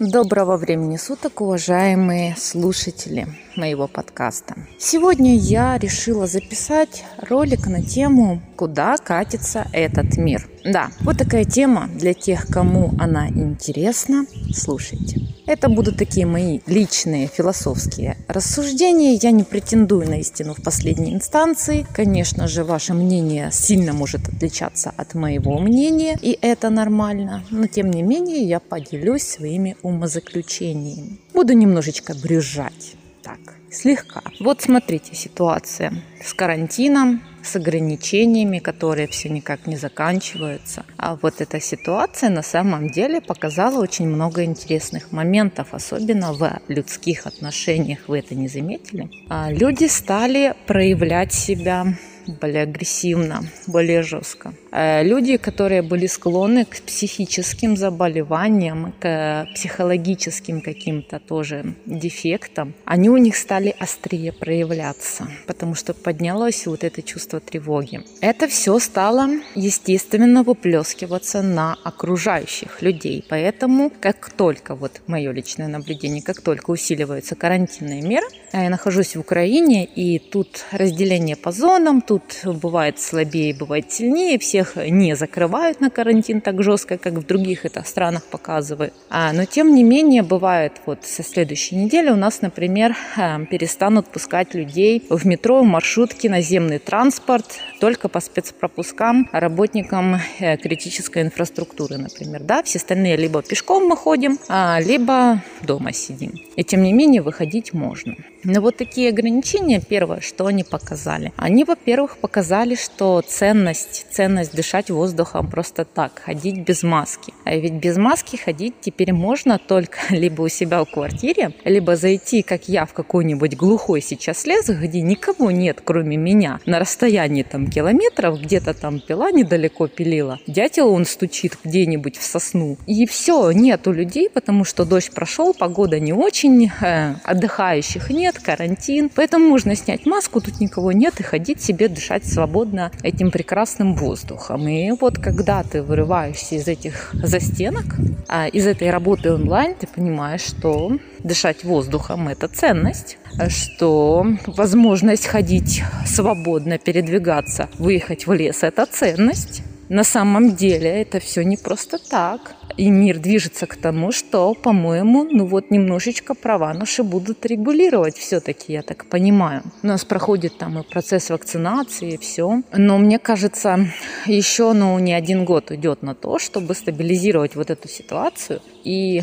Доброго времени суток, уважаемые слушатели моего подкаста. Сегодня я решила записать ролик на тему «Куда катится этот мир?». Да, вот такая тема для тех, кому она интересна. Слушайте. Это будут такие мои личные философские рассуждения. Я не претендую на истину в последней инстанции. Конечно же, ваше мнение сильно может отличаться от моего мнения, и это нормально. Но, тем не менее, я поделюсь своими умозаключениями. Буду немножечко брюзжать. Так, слегка. Вот смотрите, ситуация с карантином, с ограничениями, которые все никак не заканчиваются. А вот эта ситуация на самом деле показала очень много интересных моментов, особенно в людских отношениях. Вы это не заметили? А люди стали проявлять себя более агрессивно, более жестко. Э, люди, которые были склонны к психическим заболеваниям, к психологическим каким-то тоже дефектам, они у них стали острее проявляться, потому что поднялось вот это чувство тревоги. Это все стало, естественно, выплескиваться на окружающих людей. Поэтому, как только, вот мое личное наблюдение, как только усиливаются карантинные меры, а я нахожусь в Украине, и тут разделение по зонам, тут бывает слабее, бывает сильнее, всех не закрывают на карантин так жестко, как в других это странах показывают. А, но тем не менее бывает вот со следующей недели у нас, например, э, перестанут пускать людей в метро, в маршрутки, наземный транспорт только по спецпропускам работникам э, критической инфраструктуры, например. Да, все остальные либо пешком мы ходим, а, либо дома сидим. И тем не менее выходить можно. Но вот такие ограничения, первое, что они показали. Они, во-первых, показали, что ценность, ценность дышать воздухом просто так, ходить без маски. А ведь без маски ходить теперь можно только либо у себя в квартире, либо зайти, как я, в какой-нибудь глухой сейчас лес, где никого нет, кроме меня, на расстоянии там километров, где-то там пила недалеко пилила. Дятел он стучит где-нибудь в сосну. И все, нету людей, потому что дождь прошел, погода не очень, э, отдыхающих нет, нет, карантин. Поэтому можно снять маску, тут никого нет, и ходить себе дышать свободно этим прекрасным воздухом. И вот когда ты вырываешься из этих застенок, а из этой работы онлайн, ты понимаешь, что дышать воздухом – это ценность, что возможность ходить свободно, передвигаться, выехать в лес – это ценность. На самом деле это все не просто так. И мир движется к тому, что, по-моему, ну вот немножечко права наши будут регулировать все-таки, я так понимаю. У нас проходит там и процесс вакцинации, и все. Но мне кажется, еще ну, не один год идет на то, чтобы стабилизировать вот эту ситуацию. И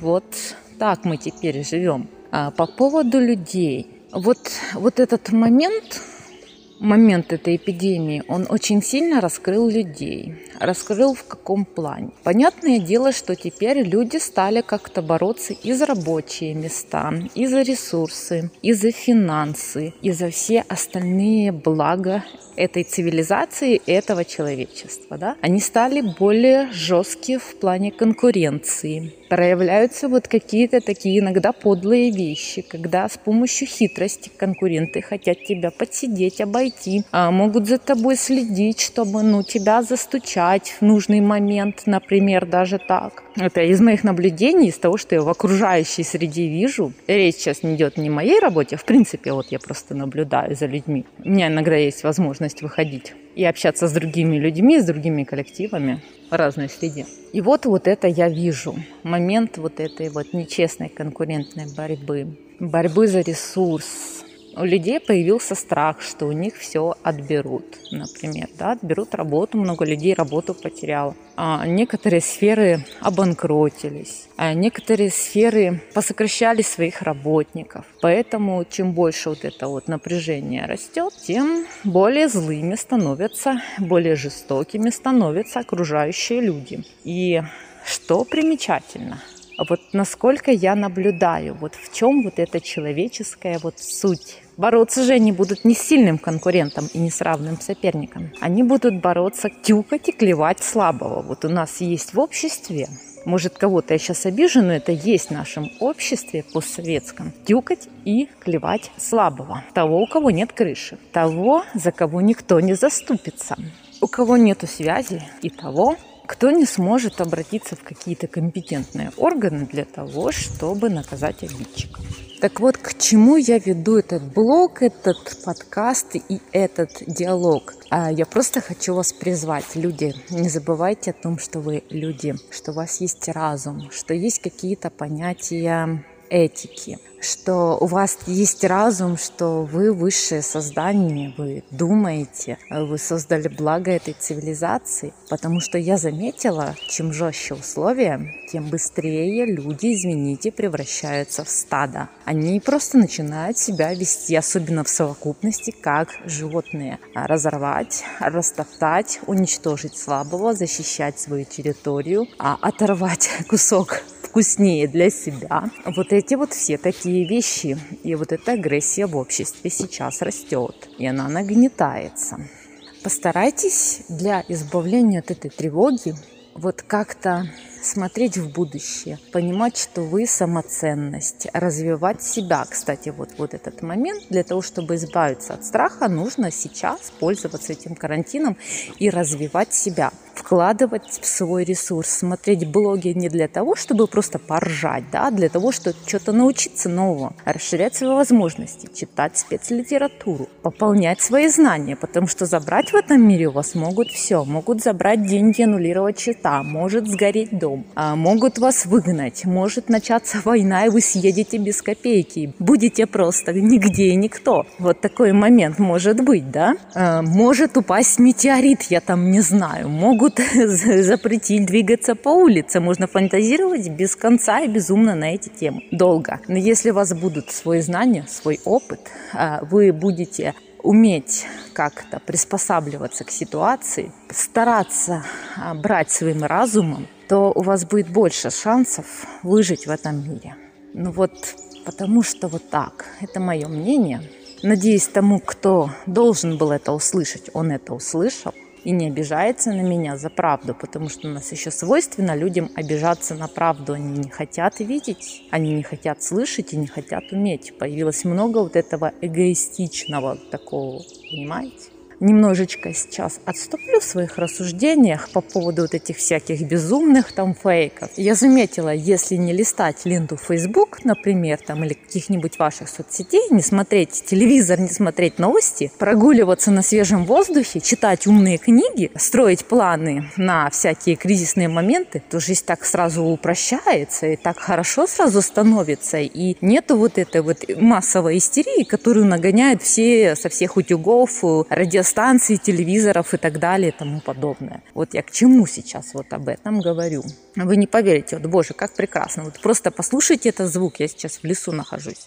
вот так мы теперь живем. А по поводу людей. Вот, вот этот момент, момент этой эпидемии, он очень сильно раскрыл людей. Раскрыл в каком плане. Понятное дело, что теперь люди стали как-то бороться и за рабочие места, и за ресурсы, и за финансы, и за все остальные блага этой цивилизации, этого человечества. Да? Они стали более жесткие в плане конкуренции. Проявляются вот какие-то такие иногда подлые вещи, когда с помощью хитрости конкуренты хотят тебя подсидеть, обойти, а могут за тобой следить, чтобы ну, тебя застучать в нужный момент, например, даже так. Это из моих наблюдений, из того, что я в окружающей среде вижу. Речь сейчас не идет не о моей работе, в принципе, вот я просто наблюдаю за людьми. У меня иногда есть возможность выходить и общаться с другими людьми, с другими коллективами в разной среде. И вот вот это я вижу. Момент вот этой вот нечестной конкурентной борьбы. Борьбы за ресурс, у людей появился страх, что у них все отберут, например, да, отберут работу, много людей работу потеряло. А некоторые сферы обанкротились, а некоторые сферы посокращали своих работников. Поэтому чем больше вот это вот напряжение растет, тем более злыми становятся, более жестокими становятся окружающие люди. И что примечательно – вот насколько я наблюдаю, вот в чем вот эта человеческая вот суть. Бороться же они будут не с сильным конкурентом и не с равным соперником. Они будут бороться, тюкать и клевать слабого. Вот у нас есть в обществе может, кого-то я сейчас обижу, но это есть в нашем обществе постсоветском. Тюкать и клевать слабого. Того, у кого нет крыши. Того, за кого никто не заступится. У кого нету связи. И того, кто не сможет обратиться в какие-то компетентные органы для того, чтобы наказать обидчика. Так вот, к чему я веду этот блог, этот подкаст и этот диалог? А, я просто хочу вас призвать, люди, не забывайте о том, что вы люди, что у вас есть разум, что есть какие-то понятия этики, что у вас есть разум, что вы высшее создание, вы думаете, вы создали благо этой цивилизации, потому что я заметила, чем жестче условия, тем быстрее люди, извините, превращаются в стадо. Они просто начинают себя вести, особенно в совокупности, как животные. Разорвать, растоптать, уничтожить слабого, защищать свою территорию, а оторвать кусок вкуснее для себя. Вот эти вот все такие вещи. И вот эта агрессия в обществе сейчас растет. И она нагнетается. Постарайтесь для избавления от этой тревоги вот как-то смотреть в будущее, понимать, что вы самоценность, развивать себя. Кстати, вот, вот этот момент, для того, чтобы избавиться от страха, нужно сейчас пользоваться этим карантином и развивать себя вкладывать в свой ресурс, смотреть блоги не для того, чтобы просто поржать, да, а для того, чтобы что-то научиться нового, расширять свои возможности, читать спецлитературу, пополнять свои знания, потому что забрать в этом мире у вас могут все. Могут забрать деньги, аннулировать счета, может сгореть дом, а могут вас выгнать, может начаться война, и вы съедете без копейки, будете просто нигде и никто. Вот такой момент может быть, да? А, может упасть метеорит, я там не знаю, могут запретить двигаться по улице. Можно фантазировать без конца и безумно на эти темы. Долго. Но если у вас будут свои знания, свой опыт, а, вы будете уметь как-то приспосабливаться к ситуации, стараться а, брать своим разумом, то у вас будет больше шансов выжить в этом мире. Ну вот потому что вот так. Это мое мнение. Надеюсь, тому, кто должен был это услышать, он это услышал и не обижается на меня за правду, потому что у нас еще свойственно людям обижаться на правду. Они не хотят видеть, они не хотят слышать и не хотят уметь. Появилось много вот этого эгоистичного такого, понимаете? Немножечко сейчас отступлю в своих рассуждениях по поводу вот этих всяких безумных там фейков. Я заметила, если не листать ленту Facebook, например, там, или каких-нибудь ваших соцсетей, не смотреть телевизор, не смотреть новости, прогуливаться на свежем воздухе, читать умные книги, строить планы на всякие кризисные моменты, то жизнь так сразу упрощается и так хорошо сразу становится. И нету вот этой вот массовой истерии, которую нагоняют все со всех утюгов, радиостанций станций, телевизоров и так далее и тому подобное. Вот я к чему сейчас вот об этом говорю. Вы не поверите, вот, боже, как прекрасно. Вот просто послушайте этот звук, я сейчас в лесу нахожусь.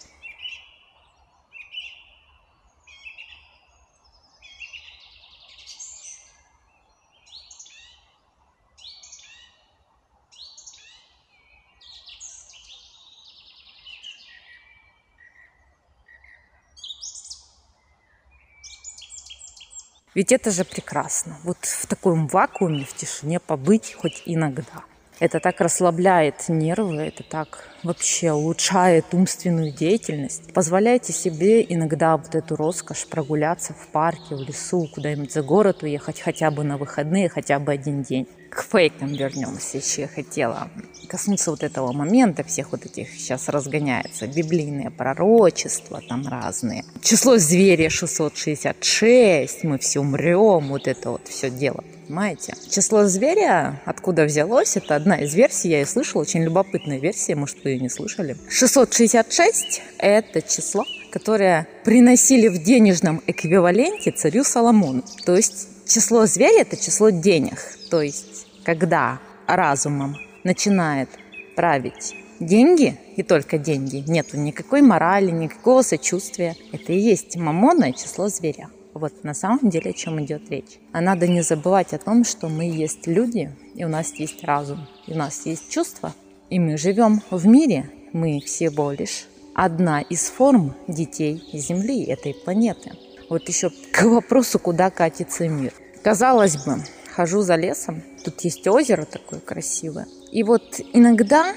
Ведь это же прекрасно. Вот в таком вакууме, в тишине побыть хоть иногда. Это так расслабляет нервы, это так вообще улучшает умственную деятельность. Позволяйте себе иногда вот эту роскошь прогуляться в парке, в лесу, куда-нибудь за город уехать хотя бы на выходные, хотя бы один день к фейкам вернемся. Еще я хотела коснуться вот этого момента, всех вот этих сейчас разгоняется. Библейные пророчества там разные. Число зверя 666, мы все умрем, вот это вот все дело. Понимаете? Число зверя, откуда взялось, это одна из версий, я ее слышала, очень любопытная версия, может, вы ее не слышали. 666 – это число, которое приносили в денежном эквиваленте царю Соломону. То есть число зверя – это число денег. То есть когда разумом начинает править деньги, и только деньги, нету никакой морали, никакого сочувствия, это и есть мамонное число зверя. Вот на самом деле о чем идет речь. А надо не забывать о том, что мы есть люди, и у нас есть разум, и у нас есть чувства, и мы живем в мире, мы всего лишь одна из форм детей Земли, этой планеты. Вот еще к вопросу, куда катится мир. Казалось бы, хожу за лесом, тут есть озеро такое красивое. И вот иногда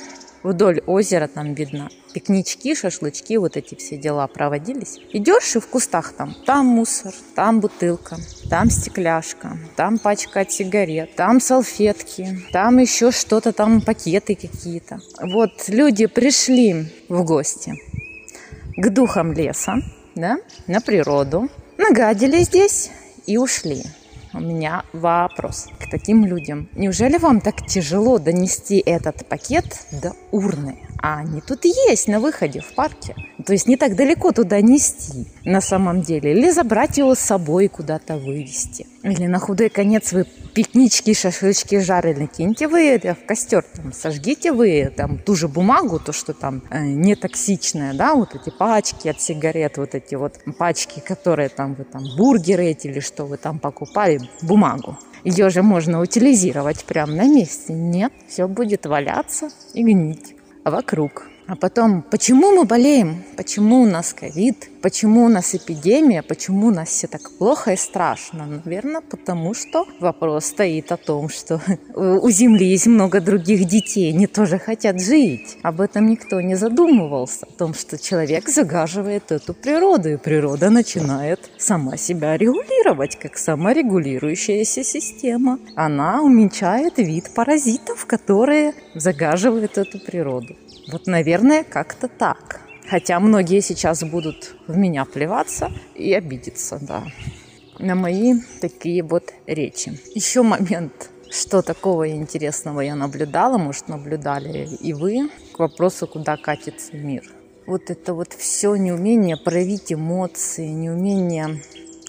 вдоль озера там видно. Пикнички, шашлычки, вот эти все дела проводились. Идешь и в кустах там, там мусор, там бутылка, там стекляшка, там пачка от сигарет, там салфетки, там еще что-то, там пакеты какие-то. Вот люди пришли в гости к духам леса, да, на природу, нагадили здесь и ушли. У меня вопрос к таким людям. Неужели вам так тяжело донести этот пакет до урны? А они тут есть на выходе в парке. То есть не так далеко туда нести на самом деле. Или забрать его с собой куда-то вывести. Или на худой конец вы пикнички, шашлычки жарили, киньте вы это в костер, там, сожгите вы там ту же бумагу, то, что там э, не токсичная, да, вот эти пачки от сигарет, вот эти вот пачки, которые там вы там бургеры эти или что вы там покупали, бумагу. Ее же можно утилизировать прямо на месте. Нет, все будет валяться и гнить вокруг. А потом, почему мы болеем? Почему у нас ковид? Почему у нас эпидемия? Почему у нас все так плохо и страшно? Наверное, потому что вопрос стоит о том, что у Земли есть много других детей, они тоже хотят жить. Об этом никто не задумывался. О том, что человек загаживает эту природу, и природа начинает сама себя регулировать, как саморегулирующаяся система. Она уменьшает вид паразитов, которые загаживают эту природу. Вот, наверное, как-то так. Хотя многие сейчас будут в меня плеваться и обидеться, да, на мои такие вот речи. Еще момент, что такого интересного я наблюдала, может, наблюдали и вы, к вопросу, куда катится мир. Вот это вот все неумение проявить эмоции, неумение...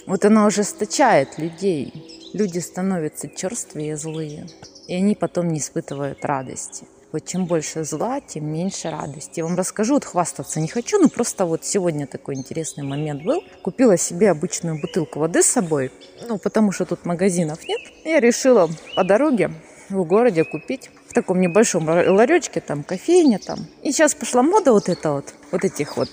Вот оно ужесточает людей. Люди становятся черствые, злые, и они потом не испытывают радости. Вот чем больше зла, тем меньше радости. Я вам расскажу, вот хвастаться не хочу, но просто вот сегодня такой интересный момент был. Купила себе обычную бутылку воды с собой, ну, потому что тут магазинов нет. Я решила по дороге в городе купить в таком небольшом ларечке, там кофейня там. И сейчас пошла мода вот это вот, вот этих вот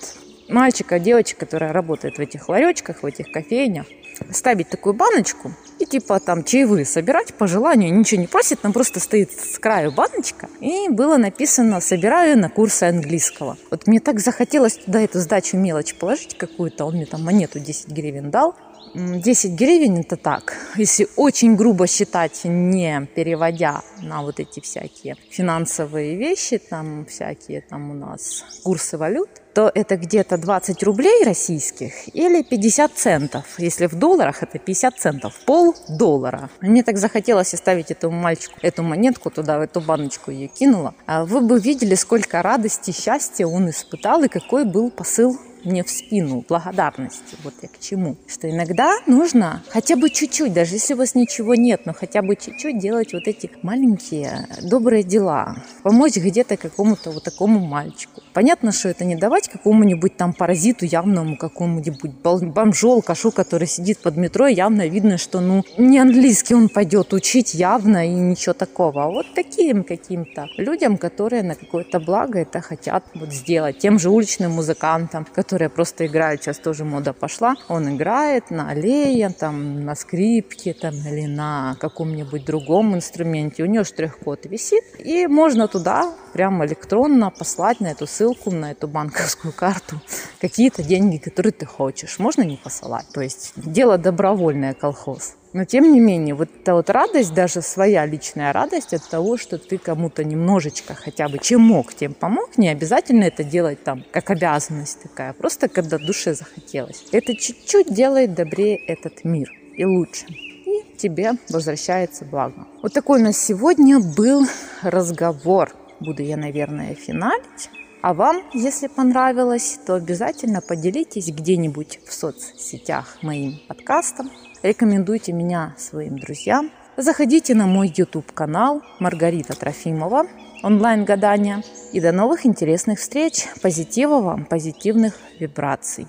мальчика, девочек, которые работают в этих ларечках, в этих кофейнях ставить такую баночку и типа там чаевые собирать по желанию, ничего не просит, там просто стоит с краю баночка, и было написано «собираю на курсы английского». Вот мне так захотелось туда эту сдачу мелочь положить какую-то, он мне там монету 10 гривен дал, 10 гривен это так, если очень грубо считать, не переводя на вот эти всякие финансовые вещи, там всякие там у нас курсы валют, то это где-то 20 рублей российских или 50 центов. Если в долларах, это 50 центов, пол доллара. Мне так захотелось оставить этому мальчику эту монетку туда, в эту баночку ее кинула. А вы бы видели, сколько радости, счастья он испытал и какой был посыл мне в спину благодарности. Вот я к чему. Что иногда нужно хотя бы чуть-чуть, даже если у вас ничего нет, но хотя бы чуть-чуть делать вот эти маленькие добрые дела. Помочь где-то какому-то вот такому мальчику. Понятно, что это не давать какому-нибудь там паразиту явному, какому-нибудь бомжу, алкашу, который сидит под метро, явно видно, что ну не английский он пойдет учить явно и ничего такого. А вот таким каким-то людям, которые на какое-то благо это хотят вот сделать. Тем же уличным музыкантам, которые просто играют, сейчас тоже мода пошла. Он играет на аллее, там, на скрипке там, или на каком-нибудь другом инструменте. У него штрих-код висит, и можно туда прямо электронно послать на эту ссылку на эту банковскую карту, какие-то деньги, которые ты хочешь. Можно не посылать. То есть дело добровольное, колхоз. Но тем не менее, вот эта вот радость, даже своя личная радость от того, что ты кому-то немножечко хотя бы чем мог, тем помог, не обязательно это делать там как обязанность такая, просто когда душе захотелось. Это чуть-чуть делает добрее этот мир и лучше. И тебе возвращается благо. Вот такой у нас сегодня был разговор. Буду я, наверное, финалить. А вам, если понравилось, то обязательно поделитесь где-нибудь в соцсетях моим подкастом. Рекомендуйте меня своим друзьям. Заходите на мой YouTube-канал Маргарита Трофимова онлайн-гадания. И до новых интересных встреч. Позитива вам, позитивных вибраций.